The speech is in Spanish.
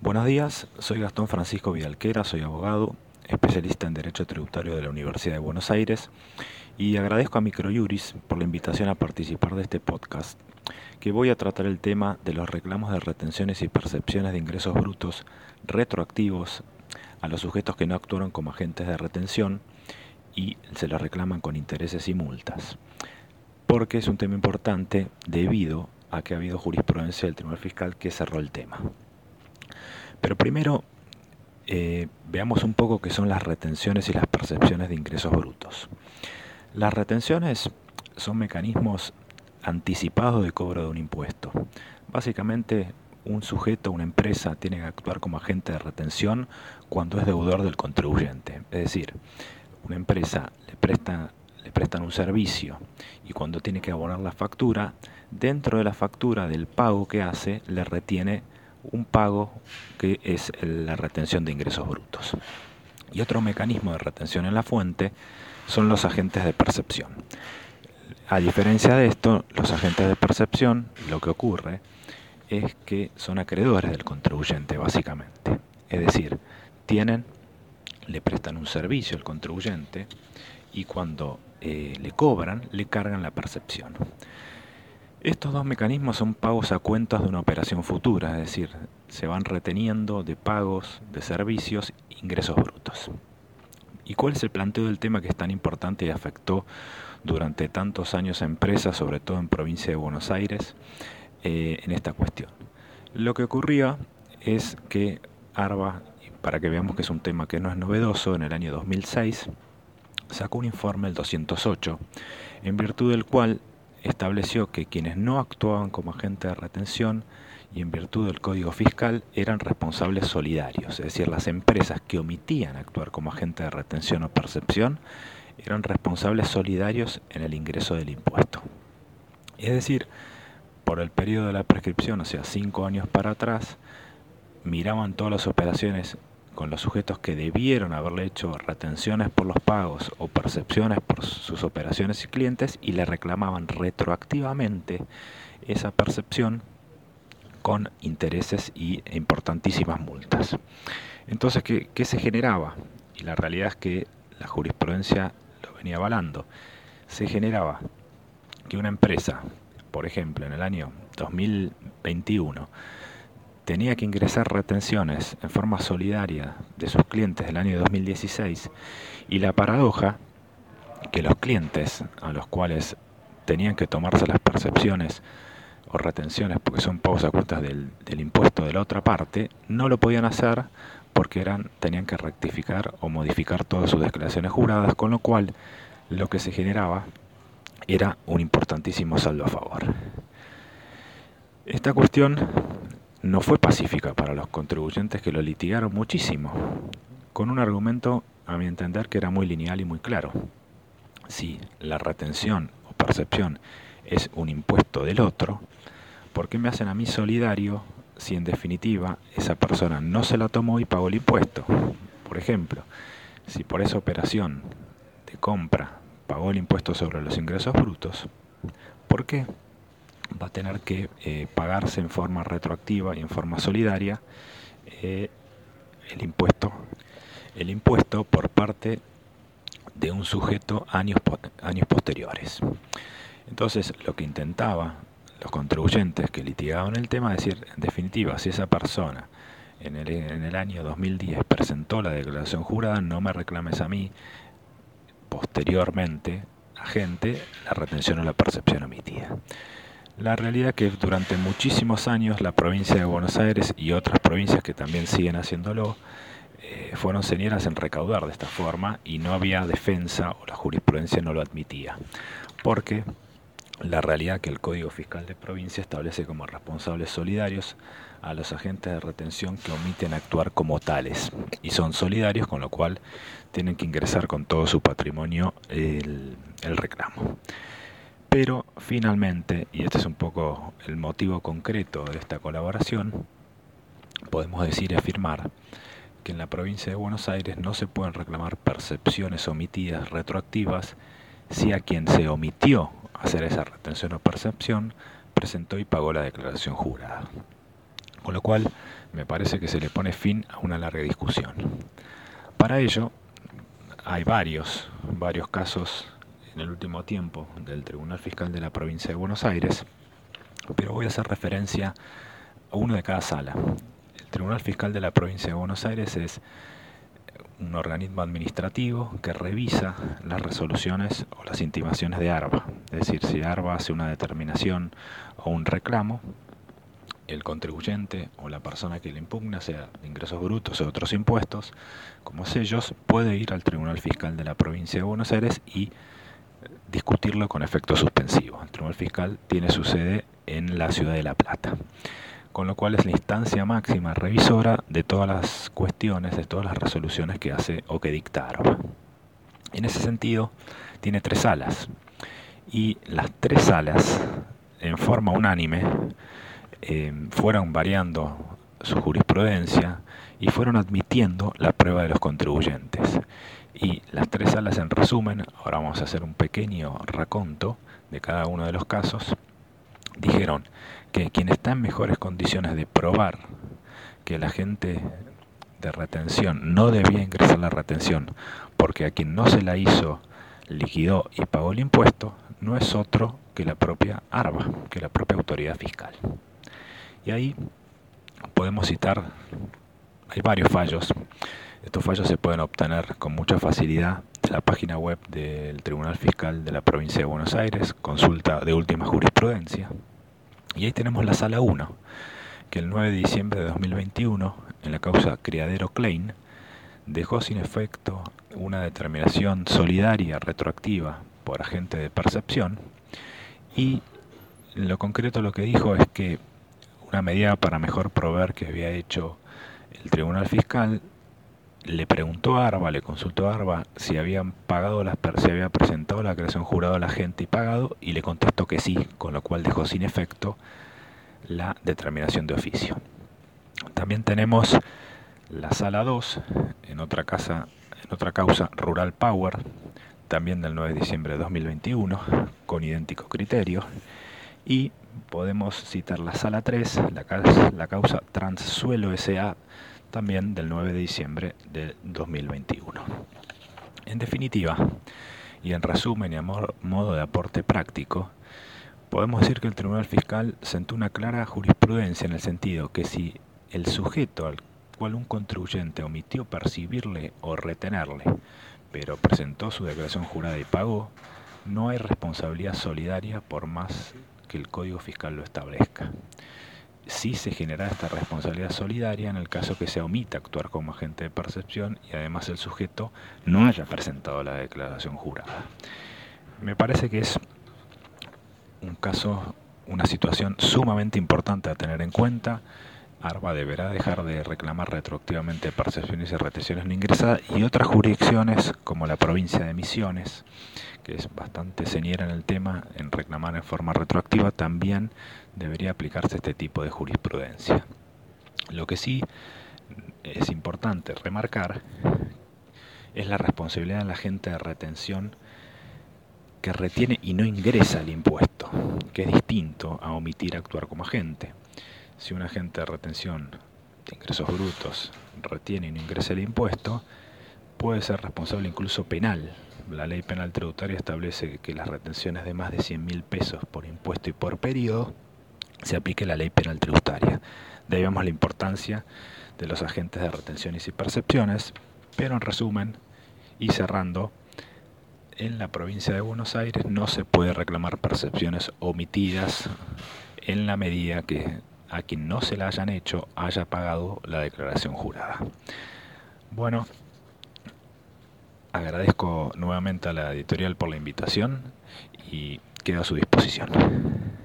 Buenos días, soy Gastón Francisco Vidalquera, soy abogado, especialista en Derecho Tributario de la Universidad de Buenos Aires y agradezco a Microjuris por la invitación a participar de este podcast, que voy a tratar el tema de los reclamos de retenciones y percepciones de ingresos brutos retroactivos a los sujetos que no actuaron como agentes de retención y se les reclaman con intereses y multas, porque es un tema importante debido a que ha habido jurisprudencia del Tribunal Fiscal que cerró el tema. Pero primero eh, veamos un poco qué son las retenciones y las percepciones de ingresos brutos. Las retenciones son mecanismos anticipados de cobro de un impuesto. Básicamente, un sujeto, una empresa, tiene que actuar como agente de retención cuando es deudor del contribuyente. Es decir, una empresa le presta le prestan un servicio y cuando tiene que abonar la factura, dentro de la factura del pago que hace, le retiene un pago que es la retención de ingresos brutos. Y otro mecanismo de retención en la fuente son los agentes de percepción. A diferencia de esto, los agentes de percepción, lo que ocurre es que son acreedores del contribuyente, básicamente. Es decir, tienen, le prestan un servicio al contribuyente y cuando eh, le cobran, le cargan la percepción. Estos dos mecanismos son pagos a cuentas de una operación futura, es decir, se van reteniendo de pagos de servicios ingresos brutos. ¿Y cuál es el planteo del tema que es tan importante y afectó durante tantos años a empresas, sobre todo en provincia de Buenos Aires, eh, en esta cuestión? Lo que ocurría es que ARBA, para que veamos que es un tema que no es novedoso, en el año 2006 sacó un informe, el 208, en virtud del cual estableció que quienes no actuaban como agentes de retención y en virtud del Código Fiscal eran responsables solidarios, es decir, las empresas que omitían actuar como agentes de retención o percepción eran responsables solidarios en el ingreso del impuesto. Es decir, por el periodo de la prescripción, o sea, cinco años para atrás, miraban todas las operaciones con los sujetos que debieron haberle hecho retenciones por los pagos o percepciones por sus operaciones y clientes y le reclamaban retroactivamente esa percepción con intereses y importantísimas multas. Entonces, ¿qué, ¿qué, se generaba? Y la realidad es que la jurisprudencia lo venía avalando. Se generaba que una empresa, por ejemplo, en el año 2021, tenía que ingresar retenciones en forma solidaria de sus clientes del año 2016 y la paradoja que los clientes a los cuales tenían que tomarse las percepciones o retenciones porque son pagos a cuentas del, del, impuesto de la otra parte, no lo podían hacer porque eran, tenían que rectificar o modificar todas sus declaraciones juradas, con lo cual lo que se generaba era un importantísimo saldo a favor. Esta cuestión no fue pacífica para los contribuyentes que lo litigaron muchísimo, con un argumento, a mi entender, que era muy lineal y muy claro. Si la retención o percepción es un impuesto del otro, ¿por qué me hacen a mí solidario si en definitiva esa persona no se la tomó y pagó el impuesto? Por ejemplo, si por esa operación de compra pagó el impuesto sobre los ingresos brutos, ¿por qué va a tener que eh, pagarse en forma retroactiva y en forma solidaria eh, el impuesto el impuesto por parte de un sujeto años, años posteriores. Entonces, lo que intentaba los contribuyentes que litigaban el tema, es decir, en definitiva, si esa persona en el, en el año 2010 presentó la declaración jurada, no me reclames a mí posteriormente, agente, la retención o la percepción omitida. La realidad es que durante muchísimos años la provincia de Buenos Aires y otras provincias que también siguen haciéndolo eh, fueron señeras en recaudar de esta forma y no había defensa o la jurisprudencia no lo admitía. Porque la realidad que el Código Fiscal de Provincia establece como responsables solidarios a los agentes de retención que omiten actuar como tales y son solidarios con lo cual tienen que ingresar con todo su patrimonio el, el reclamo. Pero finalmente, y este es un poco el motivo concreto de esta colaboración, podemos decir y afirmar que en la provincia de Buenos Aires no se pueden reclamar percepciones omitidas retroactivas si a quien se omitió hacer esa retención o percepción presentó y pagó la declaración jurada. Con lo cual me parece que se le pone fin a una larga discusión. Para ello, hay varios, varios casos en el último tiempo del Tribunal Fiscal de la Provincia de Buenos Aires, pero voy a hacer referencia a uno de cada sala. El Tribunal Fiscal de la Provincia de Buenos Aires es un organismo administrativo que revisa las resoluciones o las intimaciones de ARBA. Es decir, si ARBA hace una determinación o un reclamo, el contribuyente o la persona que le impugna, sea de ingresos brutos o otros impuestos, como sellos, puede ir al Tribunal Fiscal de la Provincia de Buenos Aires y discutirlo con efecto suspensivo. El Tribunal Fiscal tiene su sede en la ciudad de La Plata con lo cual es la instancia máxima revisora de todas las cuestiones, de todas las resoluciones que hace o que dictaron. En ese sentido, tiene tres salas, y las tres salas, en forma unánime, eh, fueron variando su jurisprudencia y fueron admitiendo la prueba de los contribuyentes. Y las tres salas, en resumen, ahora vamos a hacer un pequeño raconto de cada uno de los casos, dijeron que quien está en mejores condiciones de probar que la gente de retención no debía ingresar la retención porque a quien no se la hizo liquidó y pagó el impuesto, no es otro que la propia ARBA, que la propia autoridad fiscal. Y ahí podemos citar, hay varios fallos, estos fallos se pueden obtener con mucha facilidad en la página web del Tribunal Fiscal de la Provincia de Buenos Aires, consulta de última jurisprudencia, y ahí tenemos la sala 1, que el 9 de diciembre de 2021, en la causa Criadero Klein, dejó sin efecto una determinación solidaria retroactiva por agente de percepción. Y en lo concreto lo que dijo es que una medida para mejor proveer que había hecho el Tribunal Fiscal le preguntó a Arba, le consultó a Arba si habían pagado las si había presentado la creación jurada a la gente y pagado y le contestó que sí, con lo cual dejó sin efecto la determinación de oficio. También tenemos la sala 2 en otra casa en otra causa Rural Power, también del 9 de diciembre de 2021, con idéntico criterio y podemos citar la sala 3, la la causa Transsuelo SA también del 9 de diciembre de 2021. En definitiva, y en resumen y a modo de aporte práctico, podemos decir que el Tribunal Fiscal sentó una clara jurisprudencia en el sentido que si el sujeto al cual un contribuyente omitió percibirle o retenerle, pero presentó su declaración jurada y pagó, no hay responsabilidad solidaria por más que el Código Fiscal lo establezca sí se genera esta responsabilidad solidaria en el caso que se omita actuar como agente de percepción y además el sujeto no haya presentado la declaración jurada. Me parece que es un caso, una situación sumamente importante a tener en cuenta. ARBA deberá dejar de reclamar retroactivamente percepciones y retenciones no ingresadas y otras jurisdicciones como la provincia de Misiones que es bastante señera en el tema, en reclamar en forma retroactiva, también debería aplicarse este tipo de jurisprudencia. Lo que sí es importante remarcar es la responsabilidad de la agente de retención que retiene y no ingresa el impuesto, que es distinto a omitir actuar como agente. Si un agente de retención de ingresos brutos retiene y no ingresa el impuesto, puede ser responsable incluso penal la ley penal tributaria establece que las retenciones de más de 100 mil pesos por impuesto y por periodo se aplique la ley penal tributaria. De la importancia de los agentes de retenciones y percepciones, pero en resumen y cerrando, en la provincia de Buenos Aires no se puede reclamar percepciones omitidas en la medida que a quien no se la hayan hecho haya pagado la declaración jurada. Bueno, Agradezco nuevamente a la editorial por la invitación y quedo a su disposición.